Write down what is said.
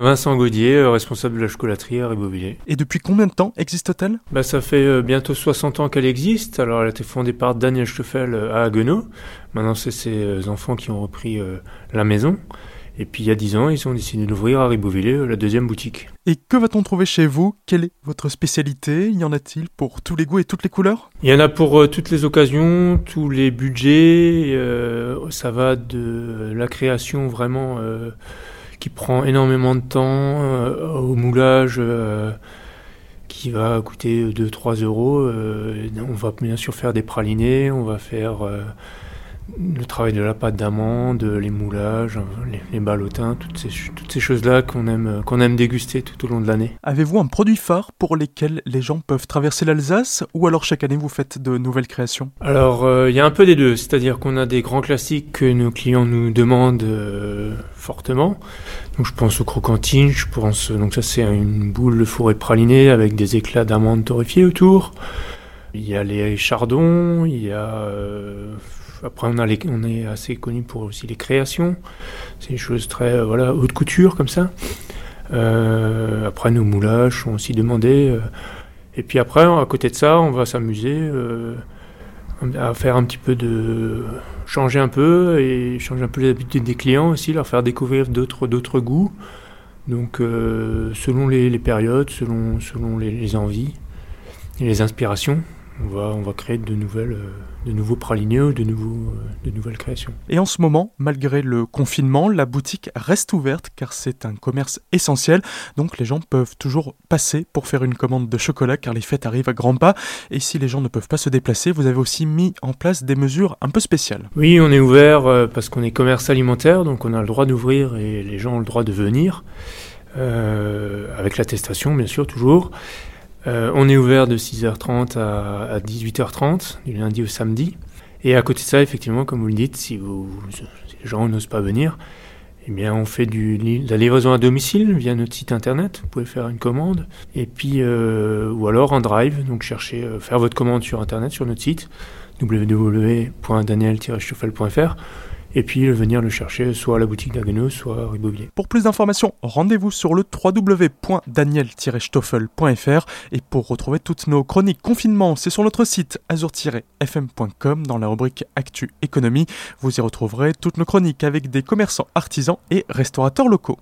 Vincent Gaudier, euh, responsable de la chocolaterie à Ribeauvillé. Et depuis combien de temps existe-t-elle? Bah, Ça fait euh, bientôt 60 ans qu'elle existe. Alors elle a été fondée par Daniel Stoffel euh, à Haguenau. Maintenant c'est ses enfants qui ont repris la maison. Et puis il y a 10 ans, ils ont décidé d'ouvrir à Ribeauvillé la deuxième boutique. Et que va-t-on trouver chez vous? Quelle est votre spécialité? Y en a-t-il pour tous les goûts et toutes les couleurs? Il y en a pour toutes les occasions, tous les budgets. ça va de la création vraiment qui prend énormément de temps euh, au moulage euh, qui va coûter 2-3 euros. Euh, on va bien sûr faire des pralinés, on va faire le travail de la pâte d'amande, les moulages, les, les ballotins, toutes ces, toutes ces choses-là qu'on aime, qu'on aime déguster tout au long de l'année. Avez-vous un produit phare pour lesquels les gens peuvent traverser l'Alsace ou alors chaque année vous faites de nouvelles créations? Alors il y a un peu des deux, c'est-à-dire qu'on a des grands classiques que nos clients nous demandent fortement. Donc je pense aux croquantines, je pense donc ça c'est une boule de fourré praliné avec des éclats d'amandes torréfiées autour. Il y a les chardons, il y a euh, après on a les, on est assez connu pour aussi les créations. C'est des choses très euh, voilà haute couture comme ça. Euh, après nos moulages sont aussi demandés. et puis après à côté de ça on va s'amuser à faire un petit peu de changer un peu et changer un peu les habitudes des clients aussi, leur faire découvrir d'autres goûts. Donc selon les, périodes, selon selon les envies et les inspirations on va, on va créer de, nouvelles, euh, de nouveaux praligneux, de, nouveaux, euh, de nouvelles créations. Et en ce moment, malgré le confinement, la boutique reste ouverte car c'est un commerce essentiel. Donc les gens peuvent toujours passer pour faire une commande de chocolat car les fêtes arrivent à grands pas. Et si les gens ne peuvent pas se déplacer, vous avez aussi mis en place des mesures un peu spéciales. Oui, on est ouvert euh, parce qu'on est commerce alimentaire, donc on a le droit d'ouvrir et les gens ont le droit de venir. avec l'attestation, bien sûr, toujours. Euh, on est ouvert de 6h30 à, 18h30, du lundi au samedi. Et à côté de ça, effectivement, comme vous le dites, si, les gens n'osent pas venir, eh bien, on fait de la livraison à domicile via notre site internet. Vous pouvez faire une commande. Et puis, euh, ou alors en drive. Donc, cherchez, euh, faire votre commande sur internet, sur notre site www.daniel-stoffel.fr et puis venir le chercher soit à la boutique d'Aguenau, soit à Ribeauvillé. Pour plus d'informations, rendez-vous sur le www.daniel-stoffel.fr et pour retrouver toutes nos chroniques confinement, c'est sur notre site azur-fm.com dans la rubrique Actu Économie. Vous y retrouverez toutes nos chroniques avec des commerçants, artisans et restaurateurs locaux.